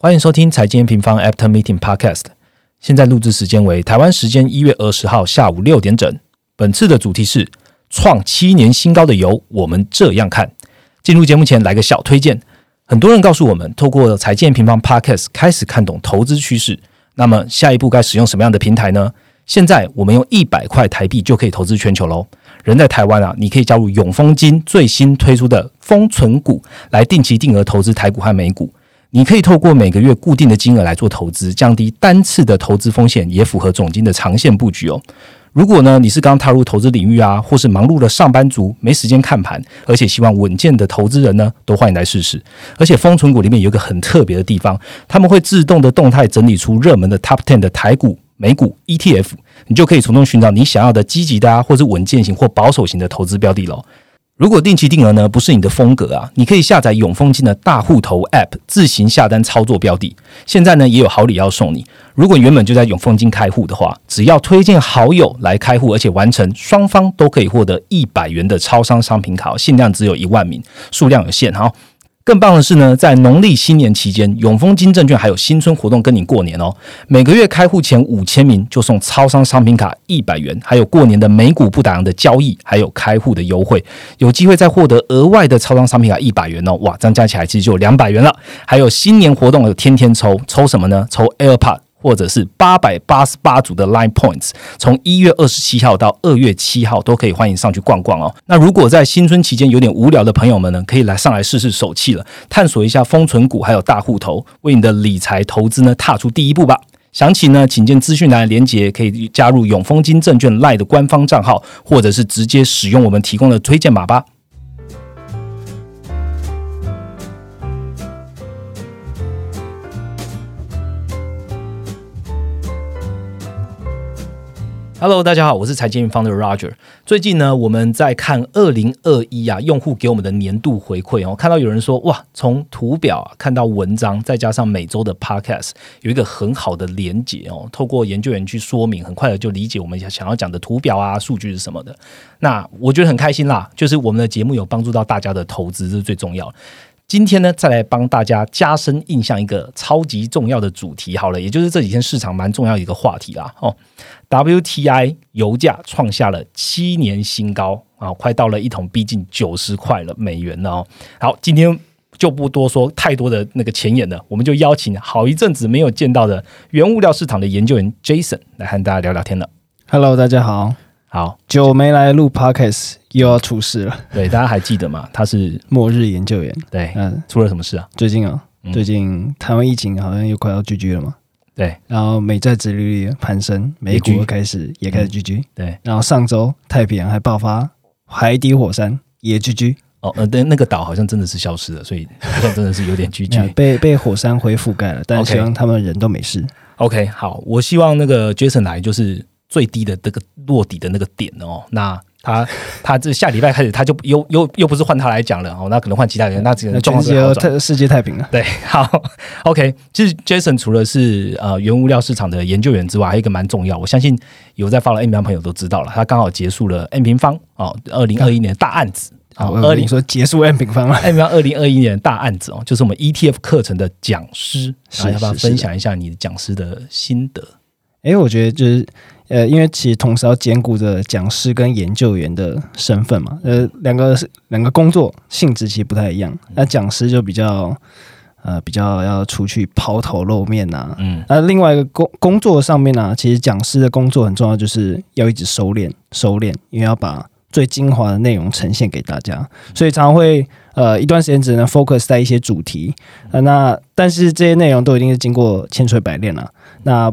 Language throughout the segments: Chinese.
欢迎收听财经平方 After Meeting Podcast。现在录制时间为台湾时间一月二十号下午六点整。本次的主题是创七年新高的油，我们这样看。进入节目前来个小推荐。很多人告诉我们，透过财经平方 Podcast 开始看懂投资趋势。那么下一步该使用什么样的平台呢？现在我们用一百块台币就可以投资全球喽。人在台湾啊，你可以加入永丰金最新推出的丰存股，来定期定额投资台股和美股。你可以透过每个月固定的金额来做投资，降低单次的投资风险，也符合总金的长线布局哦。如果呢你是刚踏入投资领域啊，或是忙碌的上班族，没时间看盘，而且希望稳健的投资人呢，都欢迎来试试。而且封存股里面有一个很特别的地方，他们会自动的动态整理出热门的 Top Ten 的台股、美股 ETF，你就可以从中寻找你想要的积极的啊，或是稳健型或保守型的投资标的喽。如果定期定额呢不是你的风格啊，你可以下载永丰金的大户头 App 自行下单操作标的。现在呢也有好礼要送你，如果原本就在永丰金开户的话，只要推荐好友来开户，而且完成，双方都可以获得一百元的超商商品卡，限量只有一万名，数量有限哈。更棒的是呢，在农历新年期间，永丰金证券还有新春活动跟你过年哦。每个月开户前五千名就送超商商品卡一百元，还有过年的美股不打烊的交易，还有开户的优惠，有机会再获得额外的超商商品卡一百元哦。哇，这样加起来其实就两百元了。还有新年活动有天天抽，抽什么呢？抽 AirPod。或者是八百八十八组的 Line Points，从一月二十七号到二月七号都可以欢迎上去逛逛哦。那如果在新春期间有点无聊的朋友们呢，可以来上来试试手气了，探索一下封存股还有大户头，为你的理财投资呢踏出第一步吧。详情呢，请见资讯栏连接，可以加入永丰金证券 Line 的官方账号，或者是直接使用我们提供的推荐码吧。Hello，大家好，我是财经方的 Roger。最近呢，我们在看二零二一啊，用户给我们的年度回馈哦。看到有人说，哇，从图表看到文章，再加上每周的 Podcast，有一个很好的连接哦。透过研究员去说明，很快的就理解我们想要讲的图表啊、数据是什么的。那我觉得很开心啦，就是我们的节目有帮助到大家的投资，这是最重要。今天呢，再来帮大家加深印象一个超级重要的主题，好了，也就是这几天市场蛮重要的一个话题啦。哦，WTI 油价创下了七年新高啊，快到了一桶逼近九十块了美元了哦。好，今天就不多说太多的那个前言了，我们就邀请好一阵子没有见到的原物料市场的研究员 Jason 来和大家聊聊天了。Hello，大家好。好久没来录 podcast，又要出事了。对，大家还记得吗？他是 末日研究员。对，嗯，出了什么事啊？最近啊，最近台湾疫情好像又快要 GG 了嘛。对，然后美债殖利率攀升，美股开始也开始 GG。对，然后上周太平洋还爆发海底火山，也 GG。哦，呃，对，那个岛好像真的是消失了，所以 好像真的是有点 GG。被被火山灰覆盖了，但是希望他们人都没事。OK，好，我希望那个 Jason 来就是。最低的这个落底的那个点哦，那他 他这下礼拜开始他就又又又不是换他来讲了哦，那可能换其他人，那只能全世界世界太平了。对，好，OK，其实 Jason 除了是呃原物料市场的研究员之外，还有一个蛮重要，我相信有在发了 M 平方朋友都知道了，他刚好结束了 M 平方哦，二零二一年大案子啊，二零说结束 M 平方了，M 平方二零二一年大案子哦，就是我们 ETF 课程的讲师，是要不要分享一下你的讲师的心得？哎，我觉得就是。呃，因为其实同时要兼顾着讲师跟研究员的身份嘛，呃，两个两个工作性质其实不太一样。那讲师就比较呃比较要出去抛头露面呐，嗯，那另外一个工工作上面呢，其实讲师的工作很重要，就是要一直收敛收敛，因为要把最精华的内容呈现给大家，所以常常会呃一段时间只能 focus 在一些主题，呃，那但是这些内容都一定是经过千锤百炼了，那。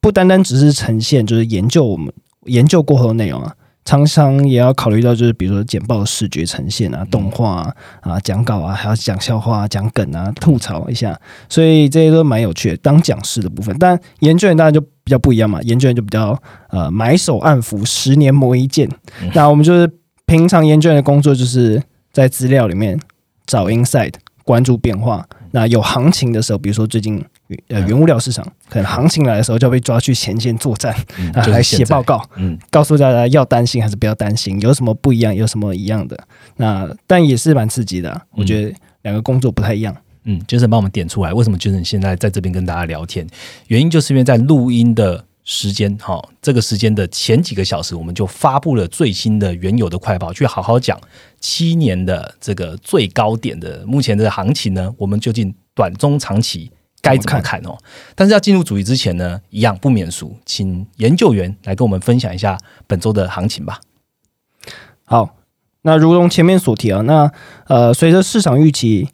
不单单只是呈现，就是研究我们研究过后的内容啊，常常也要考虑到，就是比如说简报的视觉呈现啊、动画啊、讲稿啊，还要讲笑话、讲梗啊、吐槽一下，所以这些都蛮有趣的。当讲师的部分，但研究员当然就比较不一样嘛，研究员就比较呃埋首暗伏，十年磨一剑。那我们就是平常研究员的工作，就是在资料里面找 insight，关注变化。那有行情的时候，比如说最近。呃，原物料市场可能行情来的时候就要被抓去前线作战，来写报告，嗯，告诉大家要担心还是不要担心，有什么不一样，有什么一样的。那但也是蛮刺激的，我觉得两个工作不太一样。嗯，Jason 帮我们点出来，为什么 Jason 现在在这边跟大家聊天？原因就是因为在录音的时间，哈，这个时间的前几个小时，我们就发布了最新的原有的快报，去好好讲七年的这个最高点的目前的行情呢，我们究竟短中长期该怎么看哦？但是要进入主题之前呢，一样不免俗，请研究员来跟我们分享一下本周的行情吧。好，那如同前面所提啊，那呃，随着市场预期。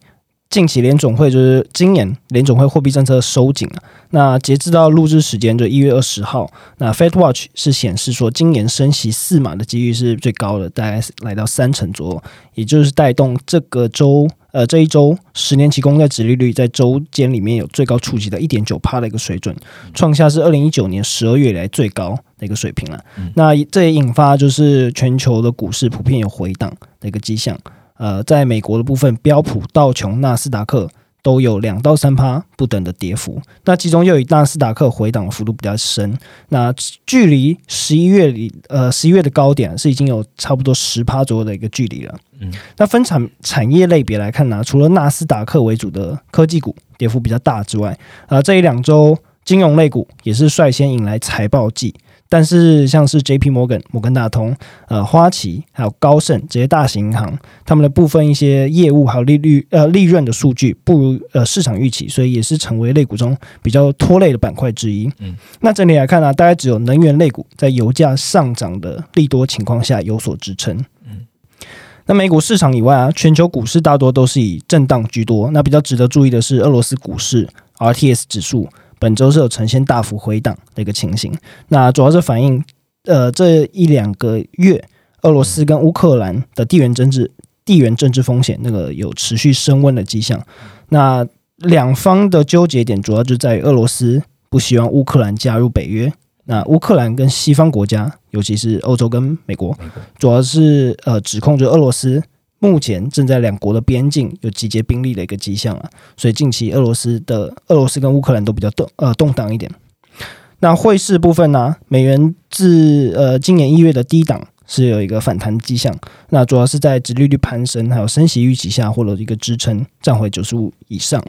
近期联总会就是今年联总会货币政策收紧了。那截至到录制时间就一月二十号，那 Fed Watch 是显示说今年升息四码的几率是最高的，大概是来到三成左右，也就是带动这个周呃这一周十年期公债殖利率在周间里面有最高触及到一点九帕的一个水准，创下是二零一九年十二月以来最高的一个水平了。那这也引发就是全球的股市普遍有回档的一个迹象。呃，在美国的部分，标普、道琼、纳斯达克都有两到三趴不等的跌幅。那其中又以纳斯达克回档的幅度比较深。那距离十一月里，呃，十一月的高点是已经有差不多十趴左右的一个距离了。嗯，那分产产业类别来看呢，除了纳斯达克为主的科技股跌幅比较大之外，啊，这一两周金融类股也是率先引来财报季。但是，像是 J P Morgan、摩根大通、呃花旗，还有高盛这些大型银行，他们的部分一些业务还有利率呃利润的数据不如呃市场预期，所以也是成为类股中比较拖累的板块之一。嗯，那整体来看呢，大概只有能源类股在油价上涨的利多情况下有所支撑。嗯，那美股市场以外啊，全球股市大多都是以震荡居多。那比较值得注意的是，俄罗斯股市 R T S 指数。本周是有呈现大幅回档的一个情形，那主要是反映呃这一两个月俄罗斯跟乌克兰的地缘政治地缘政治风险那个有持续升温的迹象。那两方的纠结点主要就在于俄罗斯不希望乌克兰加入北约，那乌克兰跟西方国家，尤其是欧洲跟美国，主要是呃指控着俄罗斯。目前正在两国的边境有集结兵力的一个迹象啊，所以近期俄罗斯的俄罗斯跟乌克兰都比较动呃动荡一点。那汇市部分呢，美元自呃今年一月的低档是有一个反弹迹象，那主要是在殖利率攀升还有升息预期下获得一个支撑，站回九十五以上。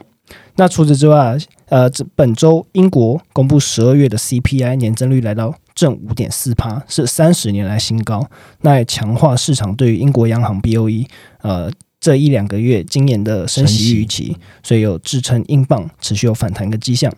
那除此之外，呃，这本周英国公布十二月的 CPI 年增率来到。正五点四帕是三十年来新高，那也强化市场对于英国央行 BOE 呃这一两个月今年的升息预期，所以有支撑英镑持续有反弹的迹象。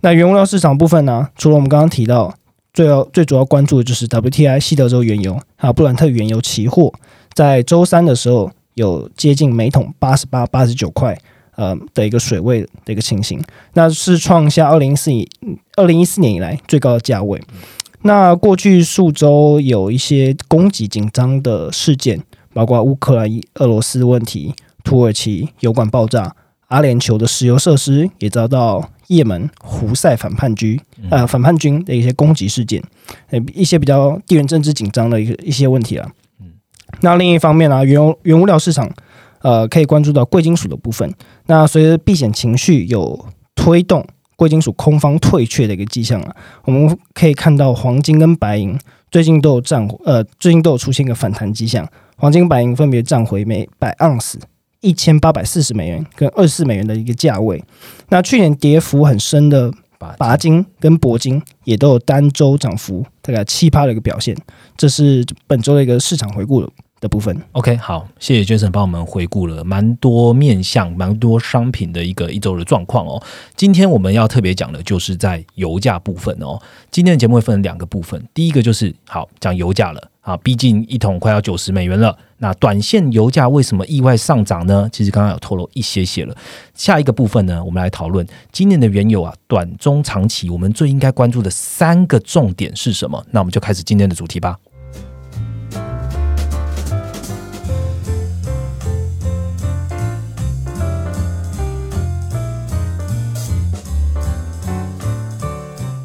那原物料市场部分呢？除了我们刚刚提到最要最主要关注的就是 WTI 西德州原油还有布兰特原油期货，在周三的时候有接近每桶八十八、八十九块。呃的一个水位的一个情形，那是创下二零一四年二零一四年以来最高的价位。那过去数周有一些供给紧张的事件，包括乌克兰、俄罗斯问题、土耳其油管爆炸、阿联酋的石油设施也遭到也门胡塞反叛军呃反叛军的一些攻击事件，呃一些比较地缘政治紧张的一个一些问题啊。那另一方面呢，原油原物料市场。呃，可以关注到贵金属的部分。那随着避险情绪有推动贵金属空方退却的一个迹象啊，我们可以看到黄金跟白银最近都有涨，呃，最近都有出现一个反弹迹象。黄金、白银分别涨回每百盎司一千八百四十美元跟二十四美元的一个价位。那去年跌幅很深的钯金跟铂金也都有单周涨幅大概七趴的一个表现。这是本周的一个市场回顾了。的部分，OK，好，谢谢 Jason 帮我们回顾了蛮多面向、蛮多商品的一个一周的状况哦。今天我们要特别讲的就是在油价部分哦。今天的节目会分两个部分，第一个就是好讲油价了啊，毕竟一桶快要九十美元了。那短线油价为什么意外上涨呢？其实刚刚有透露一些些了。下一个部分呢，我们来讨论今年的原油啊，短中长期我们最应该关注的三个重点是什么？那我们就开始今天的主题吧。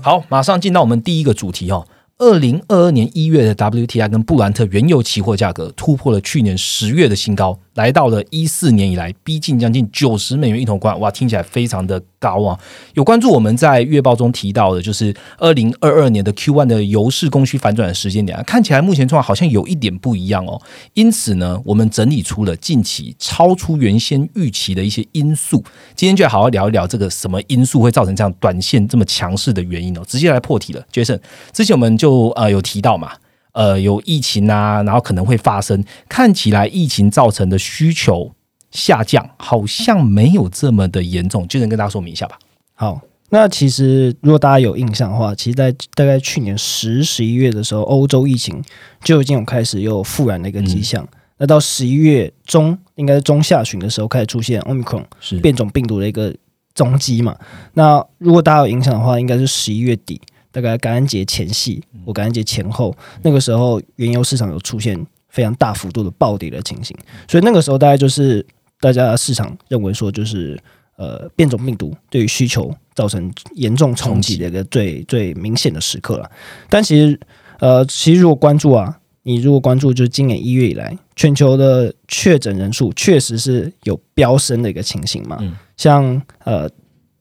好，马上进到我们第一个主题哦。二零二二年一月的 WTI 跟布兰特原油期货价格突破了去年十月的新高，来到了一四年以来，逼近将近九十美元一桶罐，哇，听起来非常的高啊！有关注我们在月报中提到的，就是二零二二年的 Q one 的油市供需反转的时间点啊，看起来目前状况好像有一点不一样哦。因此呢，我们整理出了近期超出原先预期的一些因素，今天就好好聊一聊这个什么因素会造成这样短线这么强势的原因哦。直接来破题了，Jason，之前我们就呃有提到嘛。呃，有疫情啊，然后可能会发生。看起来疫情造成的需求下降，好像没有这么的严重。就能跟大家说明一下吧。好，那其实如果大家有印象的话，其实，在大概去年十、十一月的时候，欧洲疫情就已经有开始有复燃的一个迹象。那到十一月中，应该是中下旬的时候，开始出现 Omicron 变种病毒的一个踪迹嘛？那如果大家有印象的话，应该是十一月底。大概感恩节前夕我感恩节前后，那个时候原油市场有出现非常大幅度的暴跌的情形，所以那个时候大概就是大家市场认为说，就是呃变种病毒对于需求造成严重冲击的一个最最明显的时刻了。但其实呃，其实如果关注啊，你如果关注就是今年一月以来全球的确诊人数确实是有飙升的一个情形嘛，像呃。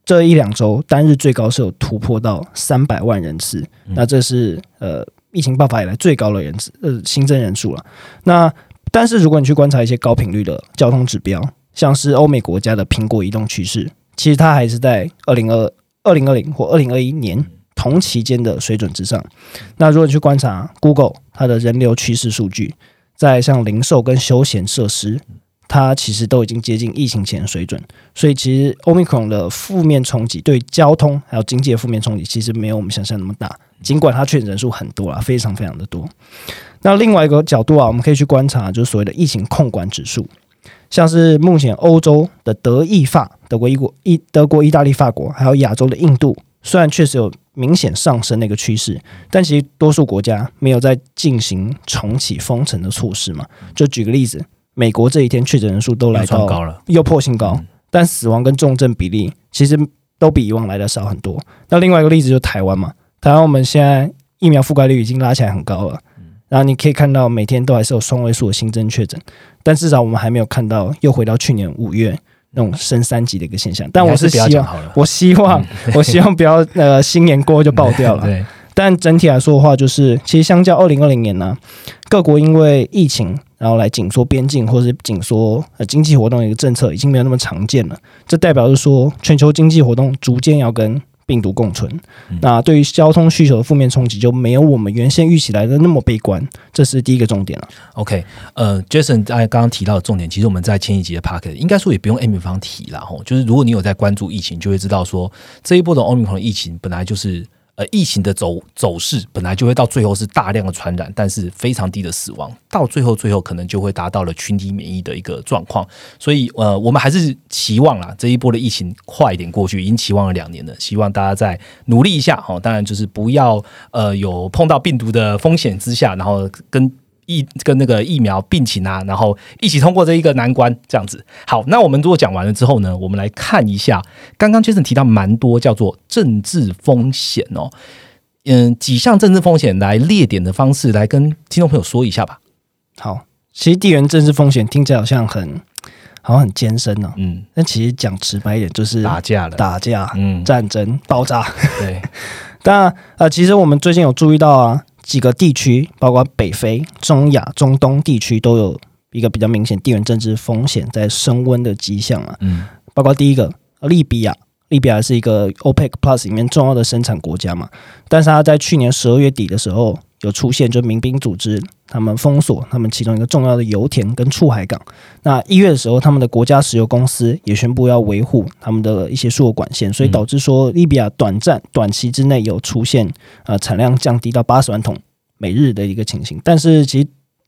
这一两周单日最高是有突破到三百万人次，那这是呃疫情爆发以来最高的人次呃新增人数了。那但是如果你去观察一些高频率的交通指标，像是欧美国家的苹果移动趋势，其实它还是在二零二二零二零或二零二一年同期间的水准之上。那如果你去观察 Google 它的人流趋势数据，在像零售跟休闲设施。它其实都已经接近疫情前水准，所以其实 Omicron 的负面冲击对交通还有经济的负面冲击，其实没有我们想象那么大。尽管它确诊人数很多啊，非常非常的多。那另外一个角度啊，我们可以去观察，就是所谓的疫情控管指数，像是目前欧洲的德意法、德国、英国、意德国、意大利、法国，还有亚洲的印度，虽然确实有明显上升的一个趋势，但其实多数国家没有在进行重启封城的措施嘛。就举个例子。美国这一天确诊人数都来到高了，又破新高，但死亡跟重症比例其实都比以往来的少很多。那另外一个例子就是台湾嘛，台湾我们现在疫苗覆盖率已经拉起来很高了，然后你可以看到每天都还是有双位数的新增确诊，但至少我们还没有看到又回到去年五月那种升三级的一个现象。但我是希望，我希望，我希望不要呃新年过就爆掉了。对。但整体来说的话，就是其实相较二零二零年呢，各国因为疫情。然后来紧缩边境或者是紧缩呃经济活动的一个政策已经没有那么常见了，这代表是说全球经济活动逐渐要跟病毒共存。那对于交通需求的负面冲击就没有我们原先预期来的那么悲观，这是第一个重点了。OK，呃，Jason 在刚刚提到的重点，其实我们在前一集的 p a r k 应该说也不用 Amy 方提了吼，就是如果你有在关注疫情，就会知道说这一波的 Omicron 疫情本来就是。呃，疫情的走走势本来就会到最后是大量的传染，但是非常低的死亡，到最后最后可能就会达到了群体免疫的一个状况。所以，呃，我们还是期望啦，这一波的疫情快一点过去，已经期望了两年了，希望大家再努力一下哈。当然，就是不要呃有碰到病毒的风险之下，然后跟。疫跟那个疫苗病情啊，然后一起通过这一个难关，这样子。好，那我们如果讲完了之后呢，我们来看一下刚刚 Jason 提到蛮多叫做政治风险哦，嗯，几项政治风险来列点的方式来跟听众朋友说一下吧。好，其实地缘政治风险听起来好像很好像很艰深呢，嗯，但其实讲直白一点就是打架了，打架，嗯，战争爆炸，对。但呃，其实我们最近有注意到啊。几个地区，包括北非、中亚、中东地区，都有一个比较明显地缘政治风险在升温的迹象啊。嗯，包括第一个，利比亚，利比亚是一个 OPEC Plus 里面重要的生产国家嘛，但是它在去年十二月底的时候。有出现，就民兵组织他们封锁他们其中一个重要的油田跟出海港。那一月的时候，他们的国家石油公司也宣布要维护他们的一些输油管线，所以导致说利比亚短暂短期之内有出现呃产量降低到八十万桶每日的一个情形。但是其实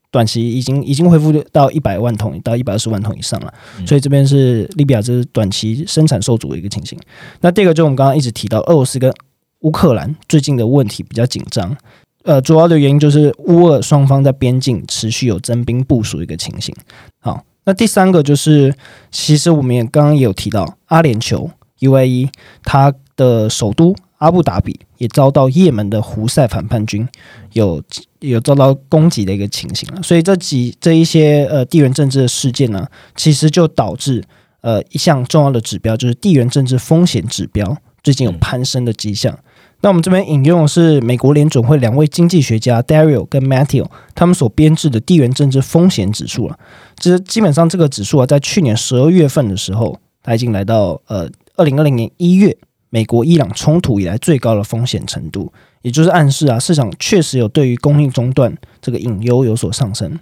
短期已经已经恢复到一百万桶到一百二十万桶以上了。所以这边是利比亚这是短期生产受阻的一个情形。那第二个就我们刚刚一直提到俄罗斯跟乌克兰最近的问题比较紧张。呃，主要的原因就是乌俄双方在边境持续有增兵部署的一个情形。好，那第三个就是，其实我们也刚刚也有提到，阿联酋 UAE 它的首都阿布达比也遭到也门的胡塞反叛军有有遭到攻击的一个情形了。所以这几这一些呃地缘政治的事件呢，其实就导致呃一项重要的指标，就是地缘政治风险指标最近有攀升的迹象。那我们这边引用的是美国联准会两位经济学家 Dario 跟 Matthew 他们所编制的地缘政治风险指数了。这基本上这个指数啊，在去年十二月份的时候，它已经来到呃二零二零年一月美国伊朗冲突以来最高的风险程度，也就是暗示啊，市场确实有对于供应中断这个隐忧有所上升。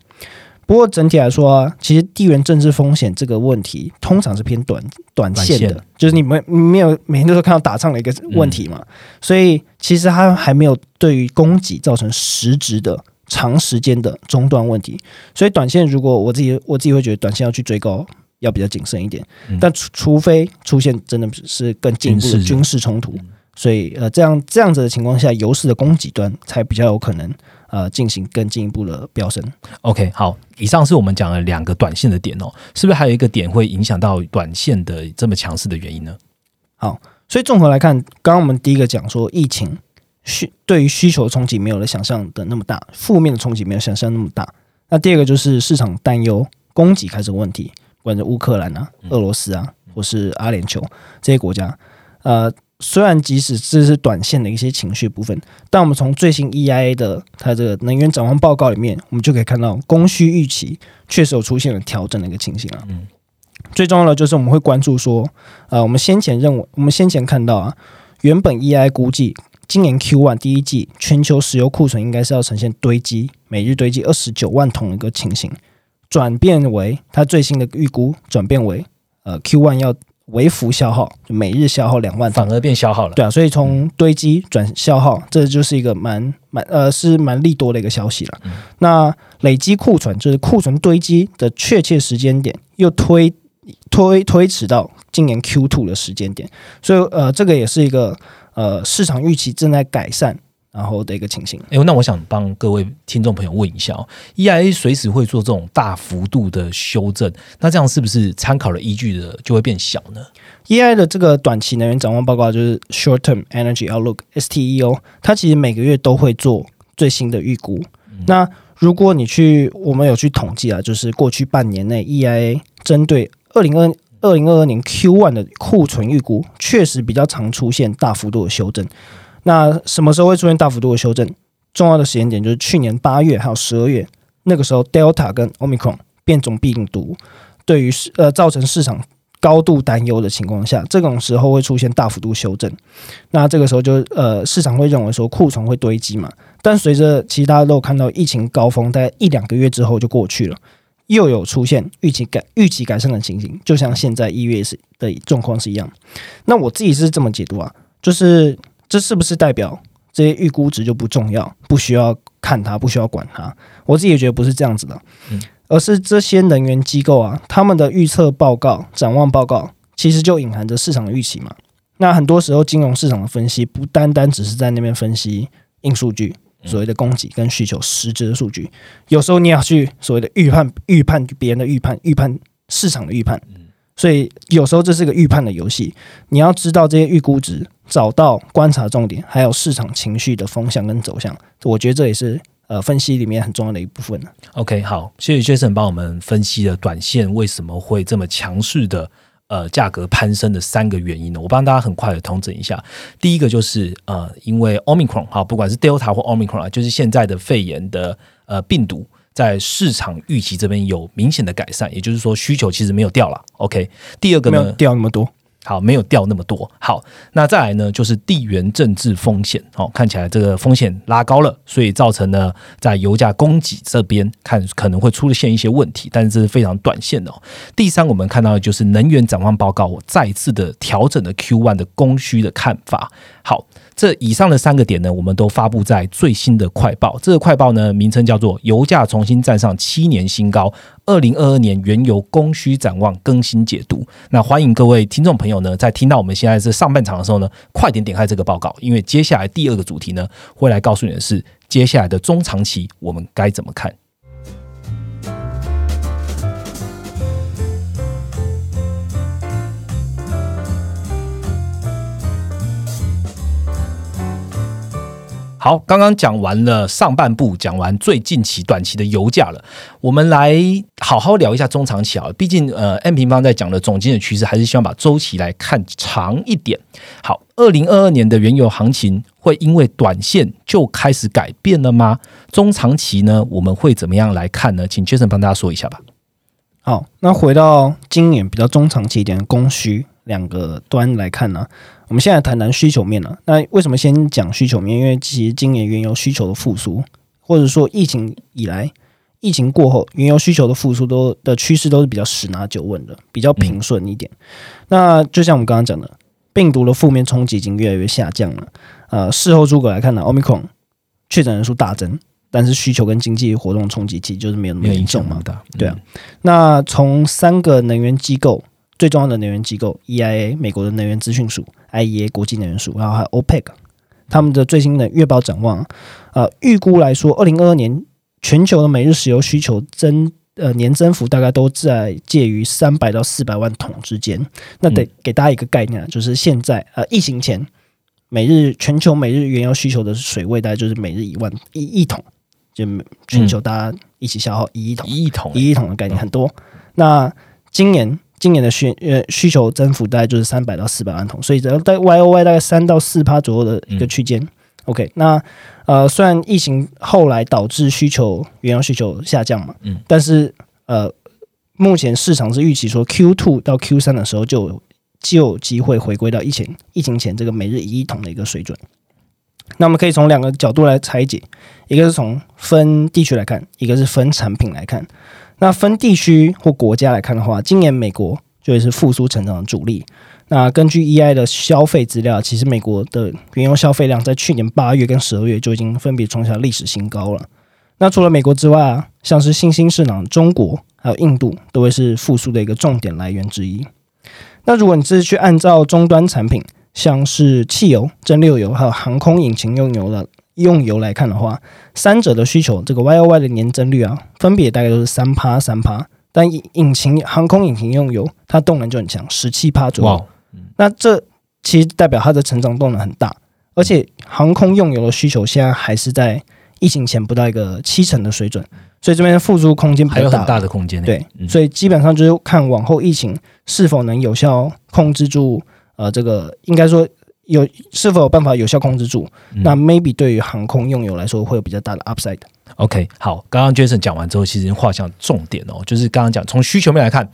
不过整体来说啊，其实地缘政治风险这个问题通常是偏短短线的，就是你没没有每天都是看到打仗的一个问题嘛，所以其实它还没有对于供给造成实质的长时间的中断问题。所以短线如果我自己我自己会觉得短线要去追高要比较谨慎一点，但除除非出现真的是更进一步的军事冲突，所以呃这样这样子的情况下，油市的供给端才比较有可能。呃，进行更进一步的飙升。OK，好，以上是我们讲了两个短线的点哦，是不是还有一个点会影响到短线的这么强势的原因呢？好，所以综合来看，刚刚我们第一个讲说，疫情需对于需求冲击没有了想象的那么大，负面的冲击没有想象那么大。那第二个就是市场担忧供给开始问题，不管是乌克兰啊、俄罗斯啊，或是阿联酋这些国家，呃。虽然即使这是短线的一些情绪部分，但我们从最新 EIA 的它这个能源展望报告里面，我们就可以看到供需预期确实有出现了调整的一个情形啊。嗯，最重要的就是我们会关注说，呃，我们先前认为，我们先前看到啊，原本 EIA 估计今年 Q one 第一季全球石油库存应该是要呈现堆积，每日堆积二十九万桶的一个情形，转变为它最新的预估转变为呃 Q one 要。微幅消耗，就每日消耗两万，反而变消耗了。对啊，所以从堆积转消耗，这就是一个蛮蛮呃是蛮利多的一个消息了。那累积库存，就是库存堆积的确切时间点，又推推推迟到今年 Q two 的时间点，所以呃这个也是一个呃市场预期正在改善。然后的一个情形，哎，那我想帮各位听众朋友问一下哦，EIA 随时会做这种大幅度的修正，那这样是不是参考的依据的就会变小呢？EIA 的这个短期能源展望报告就是 Short Term Energy Outlook（STEO），它其实每个月都会做最新的预估。那如果你去，我们有去统计啊，就是过去半年内 EIA 针对二零二二零二二年 Q one 的库存预估，确实比较常出现大幅度的修正。那什么时候会出现大幅度的修正？重要的时间点就是去年八月还有十二月，那个时候 Delta 跟 Omicron 变种病毒对于呃造成市场高度担忧的情况下，这种时候会出现大幅度修正。那这个时候就呃市场会认为说库存会堆积嘛，但随着其他都看到疫情高峰在一两个月之后就过去了，又有出现预期改预期改善的情形，就像现在一月是的状况是一样。那我自己是这么解读啊，就是。这是不是代表这些预估值就不重要，不需要看它，不需要管它？我自己也觉得不是这样子的，嗯，而是这些能源机构啊，他们的预测报告、展望报告，其实就隐含着市场的预期嘛。那很多时候，金融市场的分析不单单只是在那边分析硬数据，所谓的供给跟需求实质的数据，有时候你要去所谓的预判、预判别人的预判、预判市场的预判。所以有时候这是个预判的游戏，你要知道这些预估值，找到观察重点，还有市场情绪的风向跟走向，我觉得这也是呃分析里面很重要的一部分 OK，好，谢谢 Jason 帮我们分析了短线为什么会这么强势的呃价格攀升的三个原因呢？我帮大家很快的统整一下，第一个就是呃因为 Omicron 哈，不管是 Delta 或 Omicron 啊，就是现在的肺炎的呃病毒。在市场预期这边有明显的改善，也就是说需求其实没有掉了。OK，第二个呢，掉那么多，好，没有掉那么多。好，那再来呢，就是地缘政治风险，哦，看起来这个风险拉高了，所以造成呢，在油价供给这边看可能会出现一些问题，但是这是非常短线的。第三，我们看到的就是能源展望报告，我再次的调整了 Q one 的供需的看法。好。这以上的三个点呢，我们都发布在最新的快报。这个快报呢，名称叫做“油价重新站上七年新高”，二零二二年原油供需展望更新解读。那欢迎各位听众朋友呢，在听到我们现在是上半场的时候呢，快点点开这个报告，因为接下来第二个主题呢，会来告诉你的是接下来的中长期我们该怎么看。好，刚刚讲完了上半部，讲完最近期、短期的油价了，我们来好好聊一下中长期啊。毕竟，呃，M 平方在讲的总经的趋势，还是希望把周期来看长一点。好，二零二二年的原油行情会因为短线就开始改变了吗？中长期呢，我们会怎么样来看呢？请 Jason 帮大家说一下吧。好，那回到今年比较中长期一点的供需两个端来看呢，我们现在谈谈需求面了。那为什么先讲需求面？因为其实今年原油需求的复苏，或者说疫情以来、疫情过后，原油需求的复苏都的趋势都是比较十拿九稳的，比较平顺一点。那就像我们刚刚讲的，病毒的负面冲击已经越来越下降了。呃，事后诸葛来看呢，Omicron 确诊人数大增。但是需求跟经济活动冲击其实就是没有那么严重嘛，对啊。那从三个能源机构最重要的能源机构 EIA 美国的能源资讯署、IEA 国际能源署，然后还有 OPEC，他们的最新的月报展望，呃，预估来说，二零二二年全球的每日石油需求增呃年增幅大概都在介于三百到四百万桶之间。那得给大家一个概念，就是现在呃疫情前每日全球每日原油需求的水位大概就是每日一万一亿桶。就全球大家一起消耗一亿桶，一亿桶，一亿桶的概念很多。那今年今年的需呃需求增幅大概就是三百到四百万桶，所以只要在 Y O Y 大概三到四趴左右的一个区间。OK，那呃虽然疫情后来导致需求原油需求下降嘛，嗯，但是呃目前市场是预期说 Q two 到 Q 三的时候就就有机会回归到疫情疫情前这个每日一亿桶的一个水准。那我们可以从两个角度来拆解，一个是从分地区来看，一个是分产品来看。那分地区或国家来看的话，今年美国就会是复苏成长的主力。那根据 EI 的消费资料，其实美国的原油消费量在去年八月跟十二月就已经分别创下历史新高了。那除了美国之外啊，像是新兴市场中国还有印度，都会是复苏的一个重点来源之一。那如果你是去按照终端产品，像是汽油、蒸馏油还有航空引擎用油的用油来看的话，三者的需求这个 Y O Y 的年增率啊，分别大概都是三趴三趴。但引引擎航空引擎用油，它动能就很强，十七趴左右。那这其实代表它的成长动能很大，而且航空用油的需求现在还是在疫情前不到一个七成的水准，所以这边的复苏空间还有很大的空间。对，所以基本上就是看往后疫情是否能有效控制住。呃，这个应该说有是否有办法有效控制住？那 maybe 对于航空用油来说会有比较大的 upside。OK，好，刚刚 Jason 讲完之后，其实画向重点哦，就是刚刚讲从需求面来看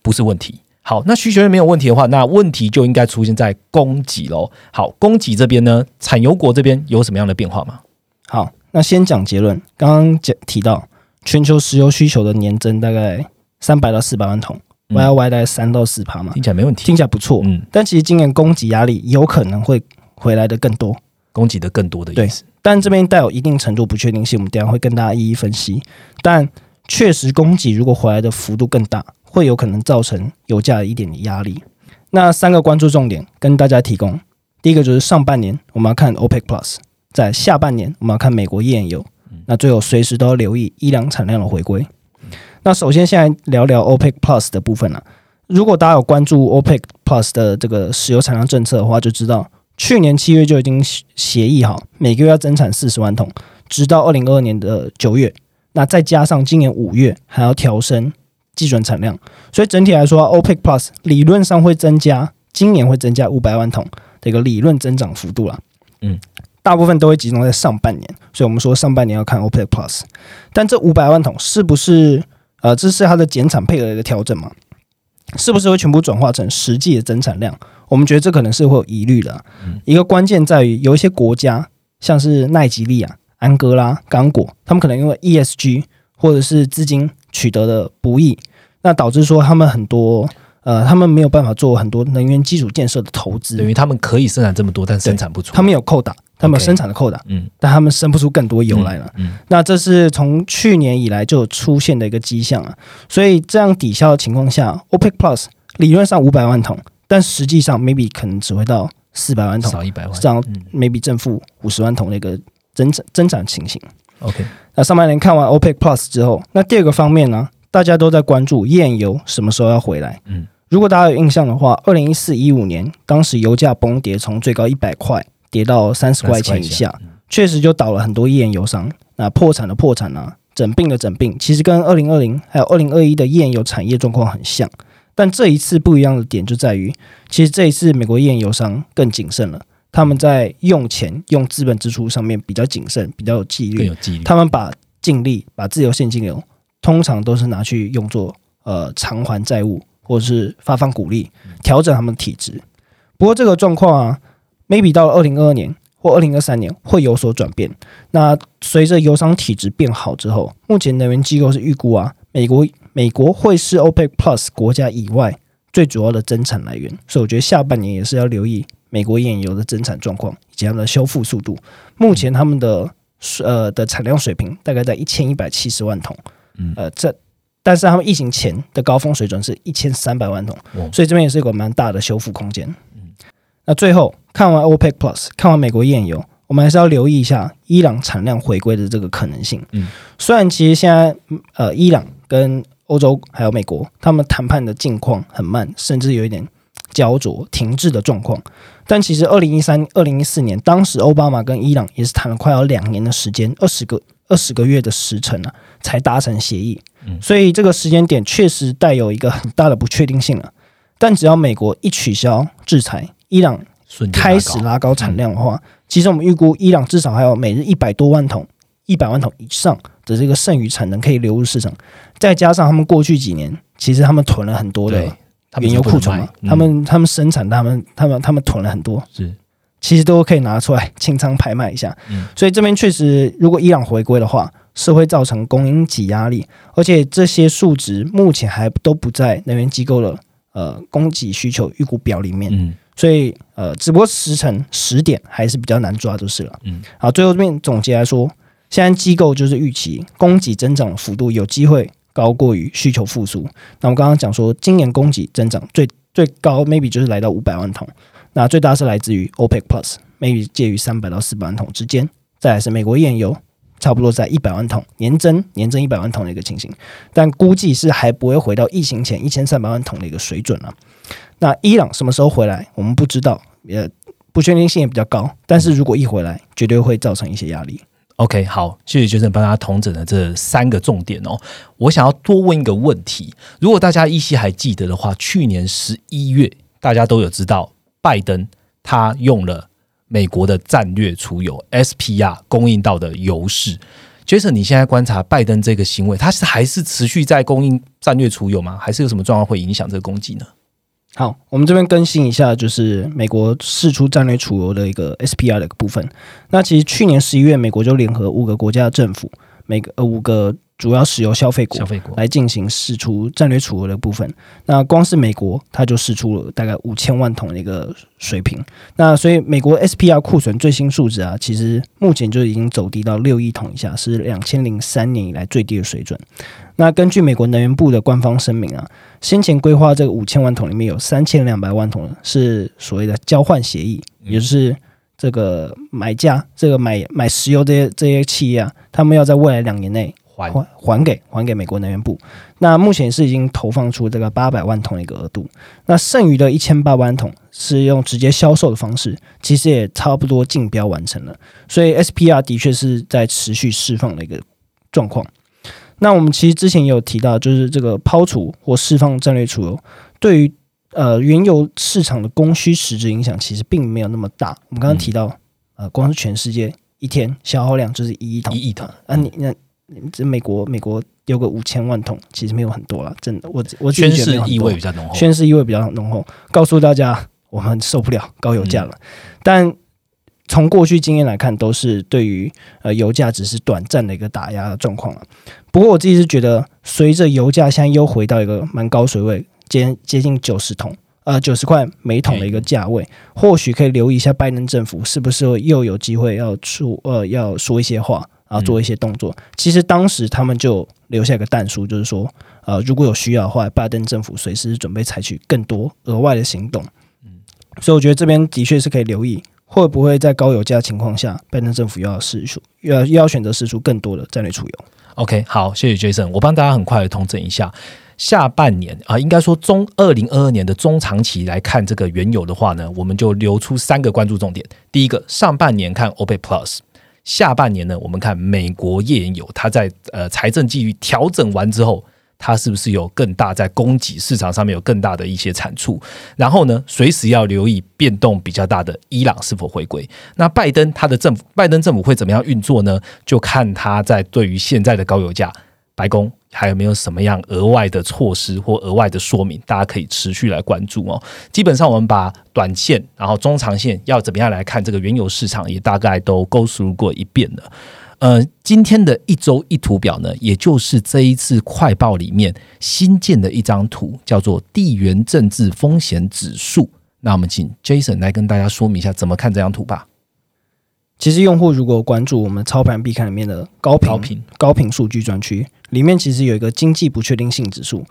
不是问题。好，那需求面没有问题的话，那问题就应该出现在供给喽。好，供给这边呢，产油国这边有什么样的变化吗？好，那先讲结论。刚刚讲提到全球石油需求的年增大概三百到四百万桶。Y Y 大概三到四趴嘛，听起来没问题，听起来不错。嗯，但其实今年供给压力有可能会回来的更多，供给的更多的意思。但这边带有一定程度不确定性，我们等下会跟大家一一分析。但确实，供给如果回来的幅度更大，会有可能造成油价一点的压力。那三个关注重点跟大家提供，第一个就是上半年我们要看 OPEC Plus，在下半年我们要看美国页岩油。那最后随时都要留意伊朗产量的回归。那首先，现在聊聊 OPEC Plus 的部分了。如果大家有关注 OPEC Plus 的这个石油产量政策的话，就知道去年七月就已经协议好，每个月要增产四十万桶，直到二零二二年的九月。那再加上今年五月还要调升基准产量，所以整体来说，OPEC Plus 理论上会增加，今年会增加五百万桶的一个理论增长幅度了。嗯，大部分都会集中在上半年，所以我们说上半年要看 OPEC Plus，但这五百万桶是不是？呃，这是它的减产配额的一个调整嘛？是不是会全部转化成实际的增产量？我们觉得这可能是会有疑虑的。一个关键在于，有一些国家，像是奈吉利亚、安哥拉、刚果，他们可能因为 ESG 或者是资金取得的不易，那导致说他们很多。呃，他们没有办法做很多能源基础建设的投资，等于他们可以生产这么多，但生产不出。他们有扣打，他们有生产的扣打，嗯，但他们生不出更多油来了。嗯，那这是从去年以来就出现的一个迹象啊。所以这样抵消的情况下，OPEC Plus 理论上五百万桶，但实际上 maybe 可能只会到四百万桶，少一百万，这样 maybe 正负五十万桶的一个增长增长情形。OK，那上半年看完 OPEC Plus 之后，那第二个方面呢，大家都在关注页油什么时候要回来。嗯。如果大家有印象的话，二零一四一五年，当时油价崩跌，从最高一百块跌到三十块钱以下，确实就倒了很多页岩油商，那破产的破产啊，整病的整病，其实跟二零二零还有二零二一的页岩油产业状况很像。但这一次不一样的点就在于，其实这一次美国页岩油商更谨慎了，他们在用钱、用资本支出上面比较谨慎，比较有纪律。更有纪律。他们把净利、把自由现金流，通常都是拿去用作呃偿还债务，或者是发放股利，调整他们的体质。不过这个状况啊，maybe 到了二零二二年或二零二三年会有所转变。那随着油商体质变好之后，目前能源机构是预估啊，美国美国会是 OPEC Plus 国家以外最主要的增产来源。所以我觉得下半年也是要留意美国页岩油的增产状况以及它们的修复速度。目前他们的呃的产量水平大概在一千一百七十万桶，嗯呃这。但是他们疫情前的高峰水准是一千三百万桶，所以这边也是一个蛮大的修复空间。那最后看完 OPEC Plus，看完美国页油，我们还是要留意一下伊朗产量回归的这个可能性。嗯，虽然其实现在嗯呃伊朗跟欧洲还有美国他们谈判的境况很慢，甚至有一点焦灼停滞的状况，但其实二零一三、二零一四年，当时奥巴马跟伊朗也是谈了快要两年的时间，二十个二十个月的时辰啊，才达成协议。嗯所以这个时间点确实带有一个很大的不确定性了。但只要美国一取消制裁，伊朗开始拉高产量的话，其实我们预估伊朗至少还有每日一百多万桶、一百万桶以上的这个剩余产能可以流入市场，再加上他们过去几年其实他们囤了很多的原油库存嘛，他们他们生产，他们他们他们囤了很多，嗯是。其实都可以拿出来 清仓拍卖一下。嗯。所以这边确实，如果伊朗回归的话，是会造成供应挤压力，而且这些数值目前还都不在能源机构的呃供给需求预估表里面。嗯所以呃，只不过时辰时点还是比较难抓就是了。嗯，好，最后这边总结来说，现在机构就是预期供给增长的幅度有机会高过于需求复苏。那我们刚刚讲说，今年供给增长最最高 maybe 就是来到五百万桶，那最大是来自于 OPEC Plus，maybe 介于三百到四百万桶之间。再来是美国页岩油，差不多在一百万桶年增年增一百万桶的一个情形，但估计是还不会回到疫情前一千三百万桶的一个水准了。那伊朗什么时候回来，我们不知道，也不确定性也比较高。但是如果一回来，绝对会造成一些压力。OK，好，谢谢学生帮大家统整了这三个重点哦。我想要多问一个问题，如果大家依稀还记得的话，去年十一月大家都有知道，拜登他用了美国的战略储油 SPR 供应到的油市。Jason，你现在观察拜登这个行为，他是还是持续在供应战略储油吗？还是有什么状况会影响这个供给呢？好，我们这边更新一下，就是美国释出战略储油的一个 SPR 的一个部分。那其实去年十一月，美国就联合五个国家政府，每个呃五个主要石油消费国消费国来进行释出战略储额的部分。那光是美国，它就释出了大概五千万桶的一个水平。那所以美国 SPR 库存最新数值啊，其实目前就已经走低到六亿桶以下，是两千零三年以来最低的水准。那根据美国能源部的官方声明啊，先前规划这个五千万桶里面有三千两百万桶是所谓的交换协议，也就是这个买家这个买买石油这些这些企业啊，他们要在未来两年内还还还给还给美国能源部。那目前是已经投放出这个八百万桶的一个额度，那剩余的一千八百万桶是用直接销售的方式，其实也差不多竞标完成了。所以 SPR 的确是在持续释放的一个状况。那我们其实之前也有提到，就是这个抛储或释放战略储油，对于呃原油市场的供需实质影响其实并没有那么大。我们刚刚提到，呃，光是全世界一天消耗量就是一亿桶，一亿桶啊，你那你这美国美国丢个五千万桶，其实没有很多了，真的，我我宣誓意味比较浓厚。宣誓意味比较浓厚，告诉大家我们受不了高油价了。但从过去经验来看，都是对于呃油价只是短暂的一个打压的状况了。不过我自己是觉得，随着油价现在又回到一个蛮高水位，接接近九十桶。呃，九十块每桶的一个价位，或许可以留意一下拜登政府是不是又有机会要出呃要说一些话，然后做一些动作。其实当时他们就留下一个弹书，就是说，呃，如果有需要的话，拜登政府随时准备采取更多额外的行动。嗯所以我觉得这边的确是可以留意，会不会在高油价情况下，拜登政府又要试出，又要又要选择试出更多的战略出油。OK，好，谢谢 Jason，我帮大家很快的统整一下。下半年啊，应该说中二零二二年的中长期来看这个原油的话呢，我们就留出三个关注重点。第一个，上半年看 OPEC Plus，下半年呢，我们看美国页岩油，它在呃财政纪律调整完之后。它是不是有更大在供给市场上面有更大的一些产出？然后呢，随时要留意变动比较大的伊朗是否回归。那拜登他的政府，拜登政府会怎么样运作呢？就看他在对于现在的高油价，白宫还有没有什么样额外的措施或额外的说明，大家可以持续来关注哦。基本上我们把短线，然后中长线要怎么样来看这个原油市场，也大概都勾述过一遍了。呃，今天的一周一图表呢，也就是这一次快报里面新建的一张图，叫做地缘政治风险指数。那我们请 Jason 来跟大家说明一下怎么看这张图吧。其实用户如果关注我们操盘必看里面的高频高频数据专区，里面其实有一个经济不确定性指数，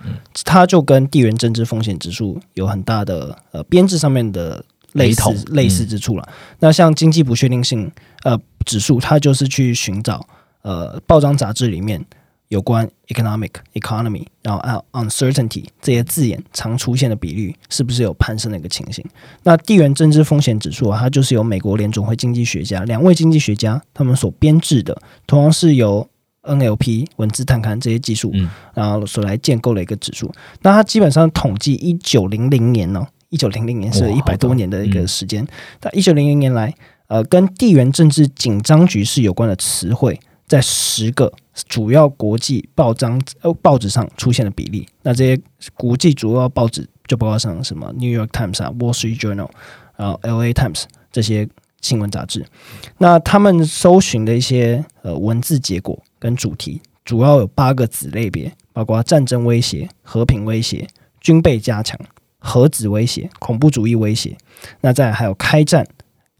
它就跟地缘政治风险指数有很大的呃编制上面的。类似类似之处了。那像经济不确定性呃指数，它就是去寻找呃报章杂志里面有关 economic economy，然后 uncertainty 这些字眼常出现的比率是不是有攀升的一个情形。那地缘政治风险指数啊，它就是由美国联总会经济学家两位经济学家他们所编制的，同样是由 NLP 文字探勘这些技术，然后所来建构的一个指数。那它基本上统计一九零零年呢。一九零零年是一百多年的一个时间，那一九零零年来，呃，跟地缘政治紧张局势有关的词汇，在十个主要国际报章呃报纸上出现的比例。那这些国际主要报纸就包括像什么《New York Times》啊，《Wall Street Journal》然后《L A Times》这些新闻杂志。那他们搜寻的一些呃文字结果跟主题，主要有八个子类别，包括战争威胁、和平威胁、军备加强。核子威胁、恐怖主义威胁，那再还有开战、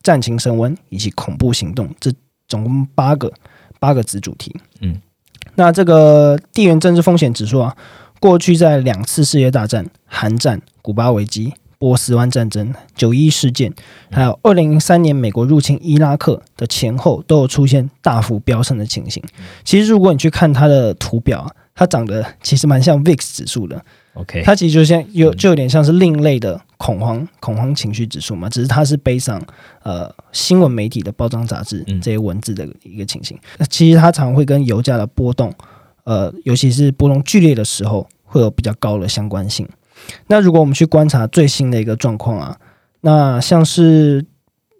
战情升温以及恐怖行动，这总共八个八个子主题。嗯，那这个地缘政治风险指数啊，过去在两次世界大战、韩战、古巴危机、波斯湾战争、九一事件，还有二零零三年美国入侵伊拉克的前后，都有出现大幅飙升的情形。其实，如果你去看它的图表啊，它长得其实蛮像 VIX 指数的。OK，它其实就像有就有点像是另类的恐慌恐慌情绪指数嘛，只是它是背上呃新闻媒体的包装杂志这些文字的一个情形。那其实它常会跟油价的波动，呃，尤其是波动剧烈的时候，会有比较高的相关性。那如果我们去观察最新的一个状况啊，那像是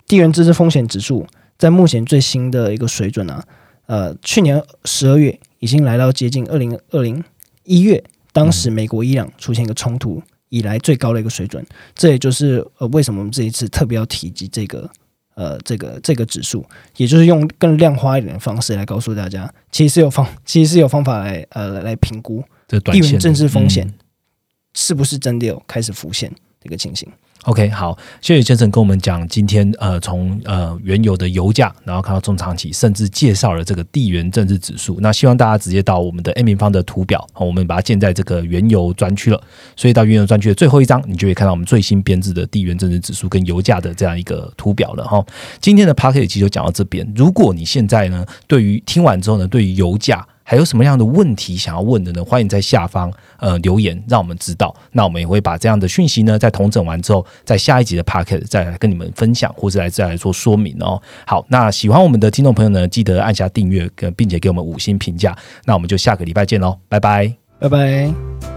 地缘政治风险指数，在目前最新的一个水准啊，呃，去年十二月已经来到接近二零二零一月。当时美国伊朗出现一个冲突以来最高的一个水准，这也就是呃为什么我们这一次特别要提及这个呃这个这个指数，也就是用更量化一点的方式来告诉大家，其实是有方其实是有方法来呃来评估地缘政治风险是不是真的有开始浮现这个情形。OK，好，谢谢先生跟我们讲今天呃，从呃原油的油价，然后看到中长期，甚至介绍了这个地缘政治指数。那希望大家直接到我们的 A 平方的图表，我们把它建在这个原油专区了。所以到原油专区的最后一张，你就会看到我们最新编制的地缘政治指数跟油价的这样一个图表了哈。今天的 p a r k e t 其实就讲到这边。如果你现在呢，对于听完之后呢，对于油价，还有什么样的问题想要问的呢？欢迎在下方呃留言，让我们知道。那我们也会把这样的讯息呢，在统整完之后，在下一集的 p o c k e t 再来跟你们分享，或者来再来做说明哦。好，那喜欢我们的听众朋友呢，记得按下订阅，并且给我们五星评价。那我们就下个礼拜见喽，拜拜，拜拜。